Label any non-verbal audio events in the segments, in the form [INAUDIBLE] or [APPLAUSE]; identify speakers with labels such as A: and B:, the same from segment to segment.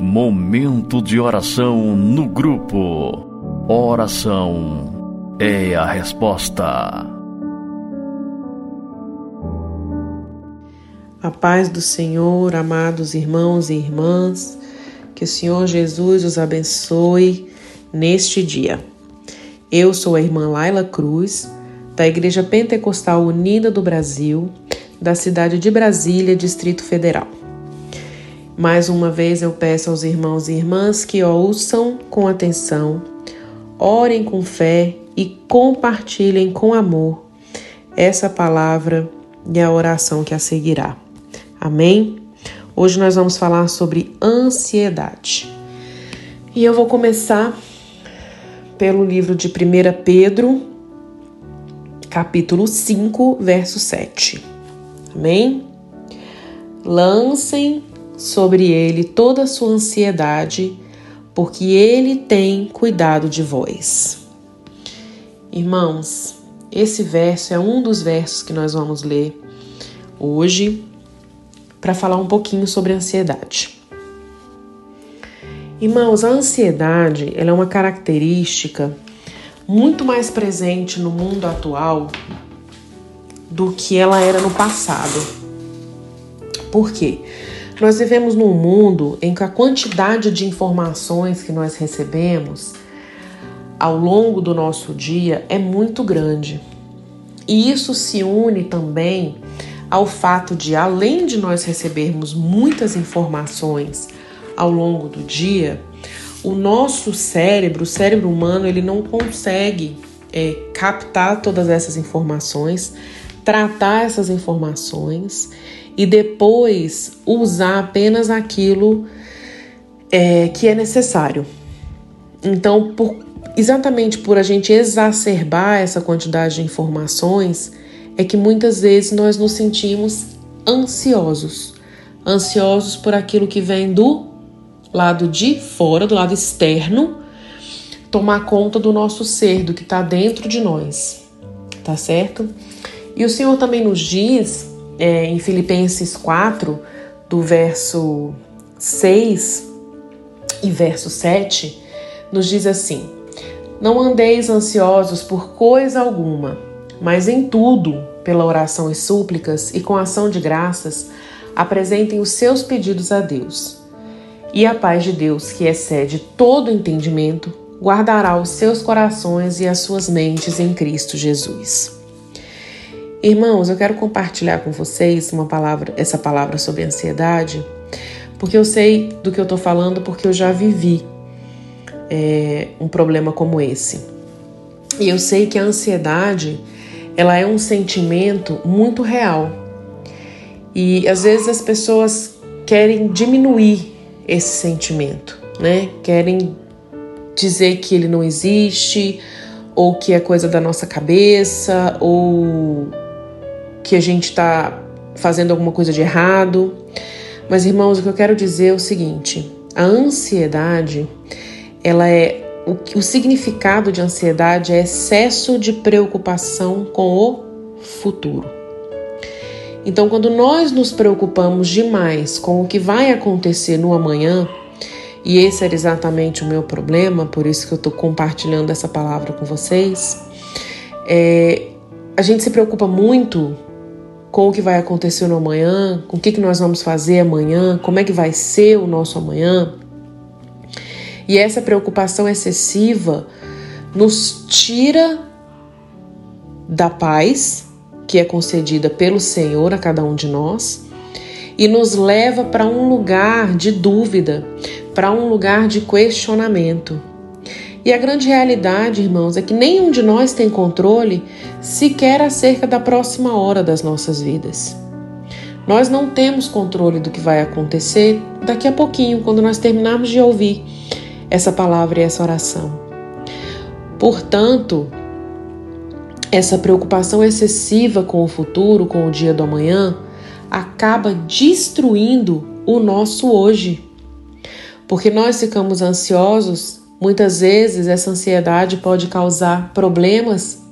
A: Momento de oração no grupo. Oração é a resposta.
B: A paz do Senhor, amados irmãos e irmãs, que o Senhor Jesus os abençoe neste dia. Eu sou a irmã Laila Cruz, da Igreja Pentecostal Unida do Brasil, da cidade de Brasília, Distrito Federal. Mais uma vez eu peço aos irmãos e irmãs que ouçam com atenção, orem com fé e compartilhem com amor essa palavra e a oração que a seguirá. Amém? Hoje nós vamos falar sobre ansiedade. E eu vou começar pelo livro de 1 Pedro, capítulo 5, verso 7. Amém? Lancem sobre ele toda a sua ansiedade, porque ele tem cuidado de vós. Irmãos, esse verso é um dos versos que nós vamos ler hoje para falar um pouquinho sobre ansiedade. Irmãos, a ansiedade é uma característica muito mais presente no mundo atual do que ela era no passado. Por quê? Nós vivemos num mundo em que a quantidade de informações que nós recebemos ao longo do nosso dia é muito grande. E isso se une também ao fato de, além de nós recebermos muitas informações ao longo do dia, o nosso cérebro, o cérebro humano, ele não consegue é, captar todas essas informações, tratar essas informações e depois usar apenas aquilo é, que é necessário. Então, por, exatamente por a gente exacerbar essa quantidade de informações, é que muitas vezes nós nos sentimos ansiosos. Ansiosos por aquilo que vem do lado de fora, do lado externo, tomar conta do nosso ser, do que está dentro de nós. Tá certo? E o Senhor também nos diz é, em Filipenses 4, do verso 6 e verso 7, nos diz assim: Não andeis ansiosos por coisa alguma mas em tudo, pela oração e súplicas e com ação de graças, apresentem os seus pedidos a Deus. E a paz de Deus, que excede todo entendimento, guardará os seus corações e as suas mentes em Cristo Jesus. Irmãos, eu quero compartilhar com vocês uma palavra, essa palavra sobre ansiedade, porque eu sei do que eu estou falando, porque eu já vivi é, um problema como esse. E eu sei que a ansiedade ela é um sentimento muito real. E às vezes as pessoas querem diminuir esse sentimento, né? Querem dizer que ele não existe, ou que é coisa da nossa cabeça, ou que a gente está fazendo alguma coisa de errado. Mas irmãos, o que eu quero dizer é o seguinte: a ansiedade, ela é o, o significado de ansiedade é excesso de preocupação com o futuro. Então, quando nós nos preocupamos demais com o que vai acontecer no amanhã, e esse era exatamente o meu problema, por isso que eu estou compartilhando essa palavra com vocês, é, a gente se preocupa muito com o que vai acontecer no amanhã, com o que, que nós vamos fazer amanhã, como é que vai ser o nosso amanhã. E essa preocupação excessiva nos tira da paz que é concedida pelo Senhor a cada um de nós e nos leva para um lugar de dúvida, para um lugar de questionamento. E a grande realidade, irmãos, é que nenhum de nós tem controle sequer acerca da próxima hora das nossas vidas. Nós não temos controle do que vai acontecer daqui a pouquinho, quando nós terminarmos de ouvir essa palavra e essa oração. Portanto, essa preocupação excessiva com o futuro, com o dia do amanhã, acaba destruindo o nosso hoje. Porque nós ficamos ansiosos, muitas vezes essa ansiedade pode causar problemas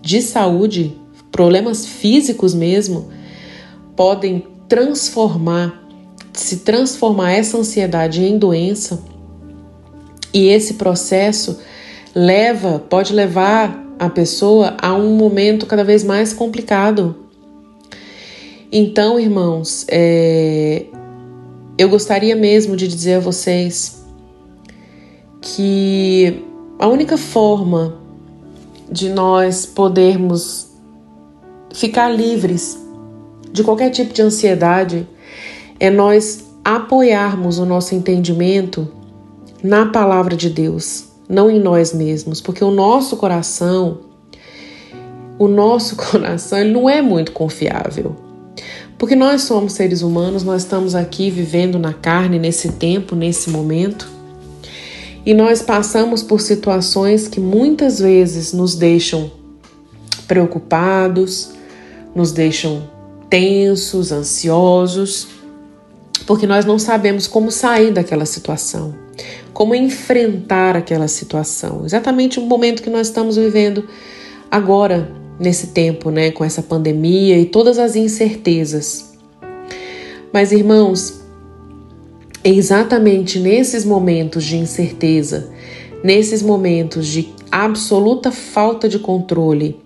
B: de saúde, problemas físicos mesmo, podem transformar se transformar essa ansiedade em doença, e esse processo leva, pode levar a pessoa a um momento cada vez mais complicado. Então, irmãos, é, eu gostaria mesmo de dizer a vocês que a única forma de nós podermos ficar livres de qualquer tipo de ansiedade é nós apoiarmos o nosso entendimento na palavra de Deus, não em nós mesmos, porque o nosso coração, o nosso [LAUGHS] coração, ele não é muito confiável. Porque nós somos seres humanos, nós estamos aqui vivendo na carne nesse tempo, nesse momento, e nós passamos por situações que muitas vezes nos deixam preocupados, nos deixam tensos, ansiosos, porque nós não sabemos como sair daquela situação, como enfrentar aquela situação. Exatamente o momento que nós estamos vivendo agora, nesse tempo, né, com essa pandemia e todas as incertezas. Mas, irmãos, é exatamente nesses momentos de incerteza, nesses momentos de absoluta falta de controle,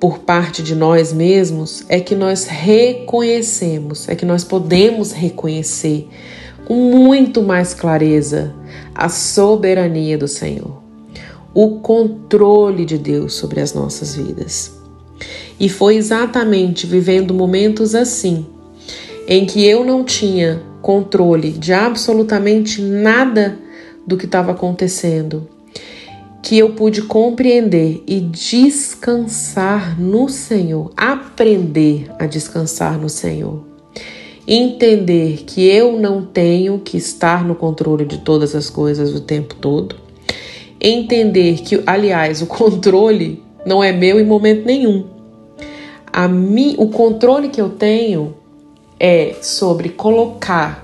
B: por parte de nós mesmos é que nós reconhecemos, é que nós podemos reconhecer com muito mais clareza a soberania do Senhor, o controle de Deus sobre as nossas vidas. E foi exatamente vivendo momentos assim, em que eu não tinha controle de absolutamente nada do que estava acontecendo, que eu pude compreender e descansar no Senhor, aprender a descansar no Senhor. Entender que eu não tenho que estar no controle de todas as coisas o tempo todo. Entender que, aliás, o controle não é meu em momento nenhum. A mim, o controle que eu tenho é sobre colocar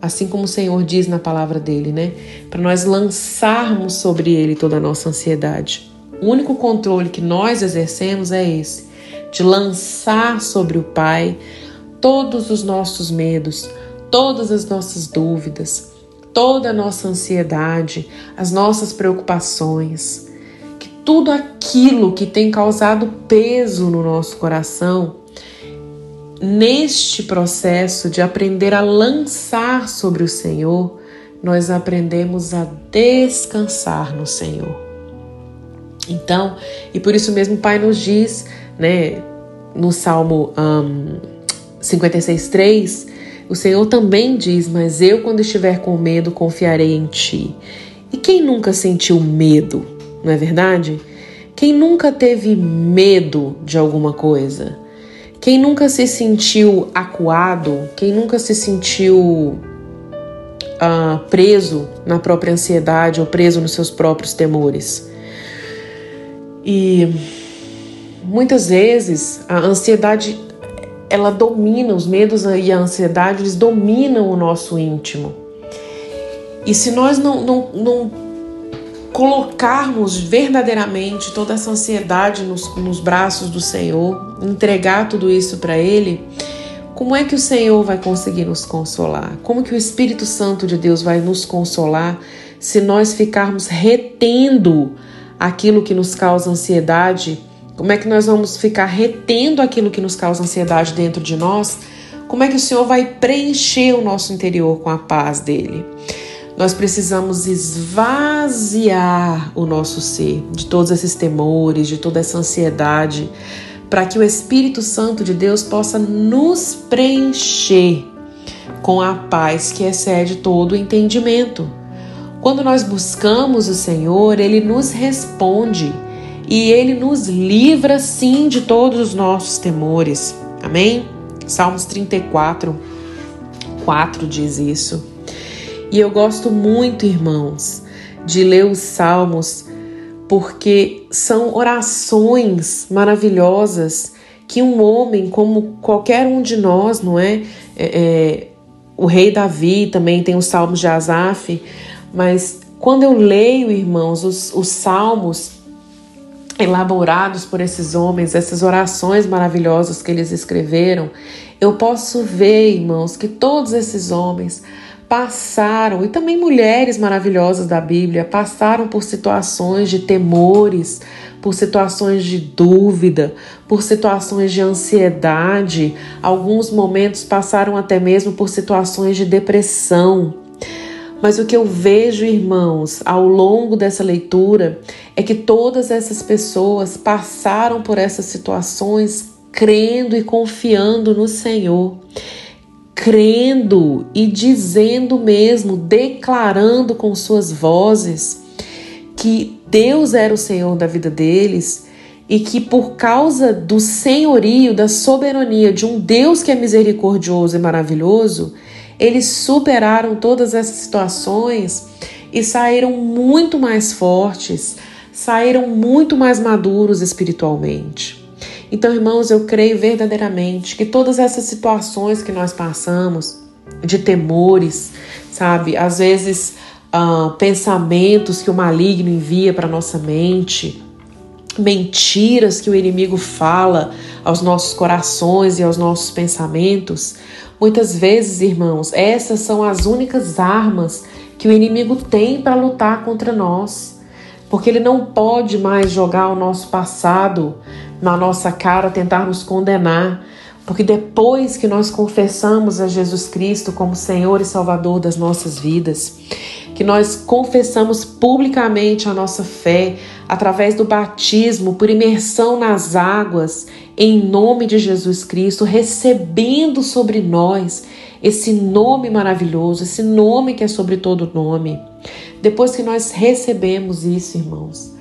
B: assim como o Senhor diz na palavra dele, né? Para nós lançarmos sobre ele toda a nossa ansiedade. O único controle que nós exercemos é esse, de lançar sobre o Pai todos os nossos medos, todas as nossas dúvidas, toda a nossa ansiedade, as nossas preocupações, que tudo aquilo que tem causado peso no nosso coração, Neste processo de aprender a lançar sobre o Senhor, nós aprendemos a descansar no Senhor. Então, e por isso mesmo o Pai nos diz, né, no Salmo um, 56,3, o Senhor também diz: Mas eu, quando estiver com medo, confiarei em Ti. E quem nunca sentiu medo, não é verdade? Quem nunca teve medo de alguma coisa? Quem nunca se sentiu acuado, quem nunca se sentiu uh, preso na própria ansiedade ou preso nos seus próprios temores. E muitas vezes a ansiedade ela domina, os medos e a ansiedade eles dominam o nosso íntimo. E se nós não, não, não colocarmos verdadeiramente toda essa ansiedade nos, nos braços do Senhor, entregar tudo isso para Ele, como é que o Senhor vai conseguir nos consolar? Como que o Espírito Santo de Deus vai nos consolar se nós ficarmos retendo aquilo que nos causa ansiedade? Como é que nós vamos ficar retendo aquilo que nos causa ansiedade dentro de nós? Como é que o Senhor vai preencher o nosso interior com a paz dele? Nós precisamos esvaziar o nosso ser de todos esses temores, de toda essa ansiedade, para que o Espírito Santo de Deus possa nos preencher com a paz que excede todo o entendimento. Quando nós buscamos o Senhor, ele nos responde e ele nos livra sim de todos os nossos temores. Amém? Salmos 34, 4 diz isso. E eu gosto muito, irmãos, de ler os salmos porque são orações maravilhosas que um homem, como qualquer um de nós, não é? é, é o rei Davi também tem os salmos de Asaf, mas quando eu leio, irmãos, os, os salmos, elaborados por esses homens, essas orações maravilhosas que eles escreveram, eu posso ver, irmãos, que todos esses homens passaram, e também mulheres maravilhosas da Bíblia, passaram por situações de temores, por situações de dúvida, por situações de ansiedade, alguns momentos passaram até mesmo por situações de depressão. Mas o que eu vejo, irmãos, ao longo dessa leitura é que todas essas pessoas passaram por essas situações crendo e confiando no Senhor, crendo e dizendo mesmo, declarando com suas vozes que Deus era o Senhor da vida deles e que por causa do senhorio, da soberania de um Deus que é misericordioso e maravilhoso, eles superaram todas essas situações e saíram muito mais fortes, saíram muito mais maduros espiritualmente. Então, irmãos, eu creio verdadeiramente que todas essas situações que nós passamos, de temores, sabe, às vezes uh, pensamentos que o maligno envia para nossa mente, mentiras que o inimigo fala aos nossos corações e aos nossos pensamentos, Muitas vezes, irmãos, essas são as únicas armas que o inimigo tem para lutar contra nós. Porque ele não pode mais jogar o nosso passado na nossa cara, tentar nos condenar. Porque depois que nós confessamos a Jesus Cristo como Senhor e Salvador das nossas vidas, que nós confessamos publicamente a nossa fé através do batismo, por imersão nas águas, em nome de Jesus Cristo, recebendo sobre nós esse nome maravilhoso, esse nome que é sobre todo nome. Depois que nós recebemos isso, irmãos,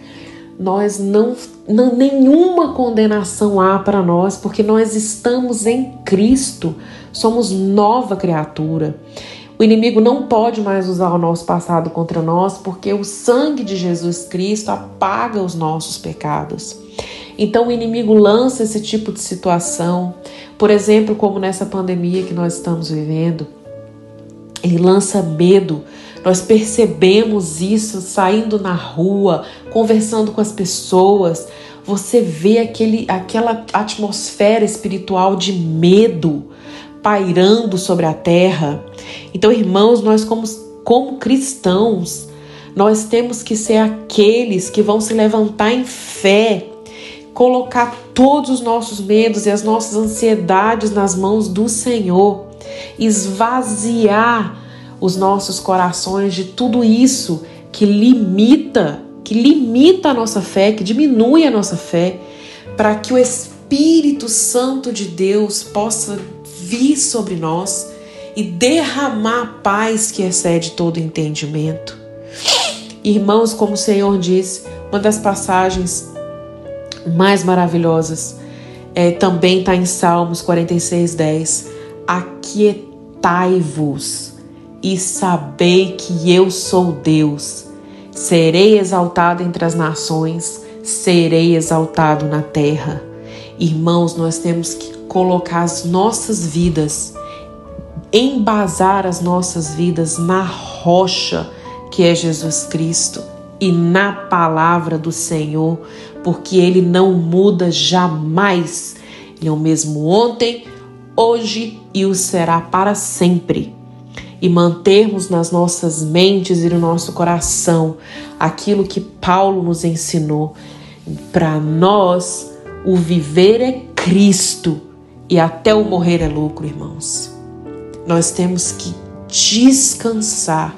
B: nós não, não nenhuma condenação há para nós, porque nós estamos em Cristo, somos nova criatura. O inimigo não pode mais usar o nosso passado contra nós, porque o sangue de Jesus Cristo apaga os nossos pecados. Então o inimigo lança esse tipo de situação, por exemplo, como nessa pandemia que nós estamos vivendo. Ele lança medo. Nós percebemos isso saindo na rua, conversando com as pessoas. Você vê aquele, aquela atmosfera espiritual de medo pairando sobre a terra. Então, irmãos, nós como, como cristãos, nós temos que ser aqueles que vão se levantar em fé, colocar todos os nossos medos e as nossas ansiedades nas mãos do Senhor, esvaziar os nossos corações de tudo isso que limita, que limita a nossa fé, que diminui a nossa fé, para que o Espírito Santo de Deus possa vir sobre nós e derramar a paz que excede todo entendimento. Irmãos, como o Senhor diz, uma das passagens mais maravilhosas é, também está em Salmos 46, 10. Aquietai-vos e sabei que eu sou Deus. Serei exaltado entre as nações, serei exaltado na terra. Irmãos, nós temos que colocar as nossas vidas, embasar as nossas vidas na rocha que é Jesus Cristo e na palavra do Senhor, porque ele não muda jamais. Ele é o mesmo ontem, hoje e o será para sempre. E mantermos nas nossas mentes e no nosso coração aquilo que Paulo nos ensinou. Para nós, o viver é Cristo e até o morrer é lucro, irmãos. Nós temos que descansar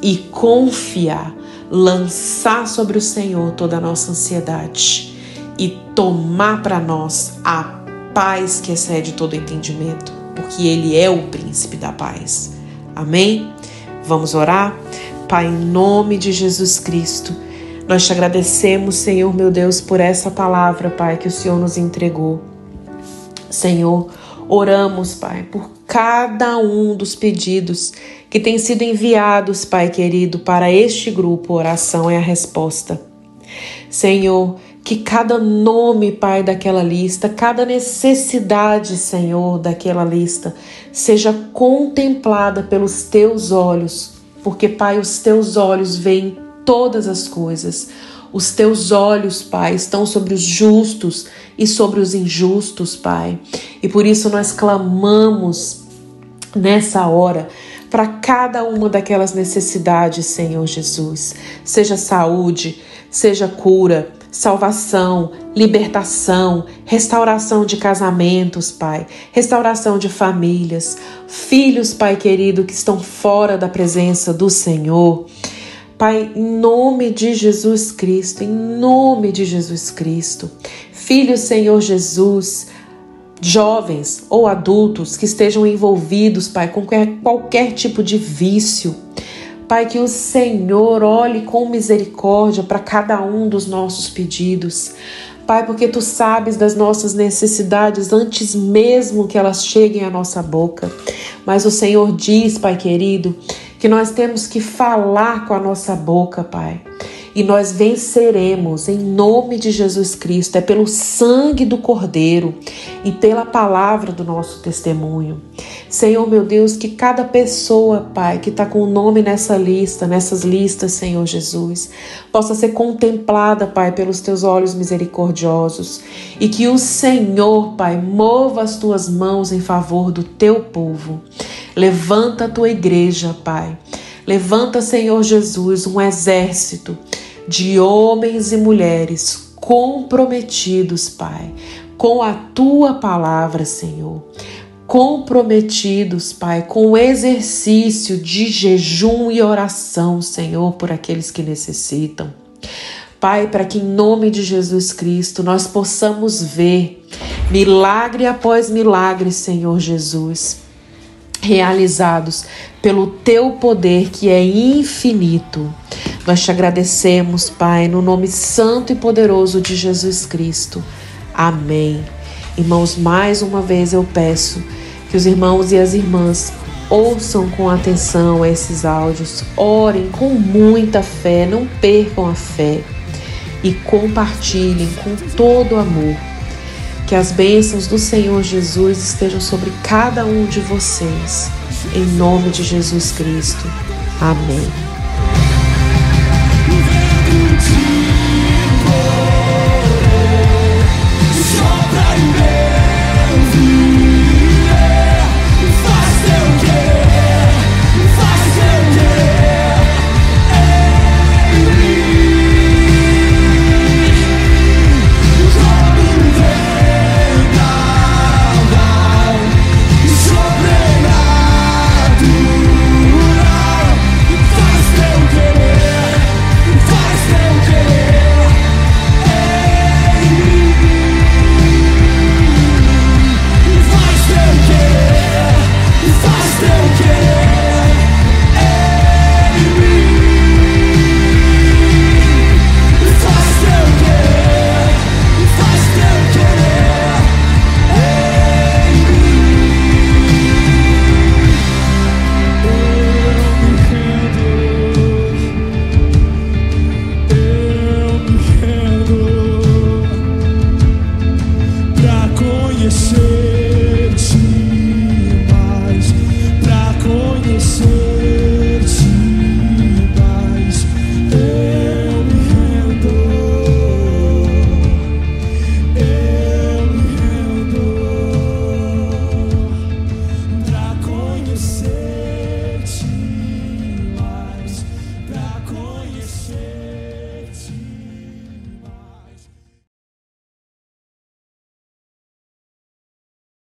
B: e confiar, lançar sobre o Senhor toda a nossa ansiedade e tomar para nós a paz que excede todo entendimento, porque Ele é o príncipe da paz. Amém? Vamos orar? Pai, em nome de Jesus Cristo, nós te agradecemos, Senhor meu Deus, por essa palavra, Pai, que o Senhor nos entregou. Senhor, oramos, Pai, por cada um dos pedidos que têm sido enviados, Pai querido, para este grupo. Oração é a resposta. Senhor, que cada nome, Pai, daquela lista, cada necessidade, Senhor, daquela lista, seja contemplada pelos teus olhos, porque, Pai, os teus olhos veem todas as coisas. Os teus olhos, Pai, estão sobre os justos e sobre os injustos, Pai. E por isso nós clamamos nessa hora para cada uma daquelas necessidades, Senhor Jesus. Seja saúde, seja cura, salvação, libertação, restauração de casamentos, Pai, restauração de famílias, filhos, Pai querido, que estão fora da presença do Senhor. Pai, em nome de Jesus Cristo, em nome de Jesus Cristo, Filho Senhor Jesus, jovens ou adultos que estejam envolvidos, Pai, com qualquer tipo de vício, Pai, que o Senhor olhe com misericórdia para cada um dos nossos pedidos. Pai, porque tu sabes das nossas necessidades antes mesmo que elas cheguem à nossa boca. Mas o Senhor diz, Pai querido, que nós temos que falar com a nossa boca, Pai e nós venceremos em nome de Jesus Cristo. É pelo sangue do Cordeiro e pela palavra do nosso testemunho. Senhor, meu Deus, que cada pessoa, Pai, que está com o nome nessa lista, nessas listas, Senhor Jesus, possa ser contemplada, Pai, pelos teus olhos misericordiosos e que o Senhor, Pai, mova as tuas mãos em favor do teu povo. Levanta a tua igreja, Pai. Levanta, Senhor Jesus, um exército de homens e mulheres comprometidos, Pai, com a tua palavra, Senhor. Comprometidos, Pai, com o exercício de jejum e oração, Senhor, por aqueles que necessitam. Pai, para que em nome de Jesus Cristo nós possamos ver milagre após milagre, Senhor Jesus realizados pelo teu poder que é infinito. Nós te agradecemos, Pai, no nome santo e poderoso de Jesus Cristo. Amém. Irmãos, mais uma vez eu peço que os irmãos e as irmãs ouçam com atenção esses áudios, orem com muita fé, não percam a fé e compartilhem com todo amor que as bênçãos do Senhor Jesus estejam sobre cada um de vocês. Em nome de Jesus Cristo. Amém.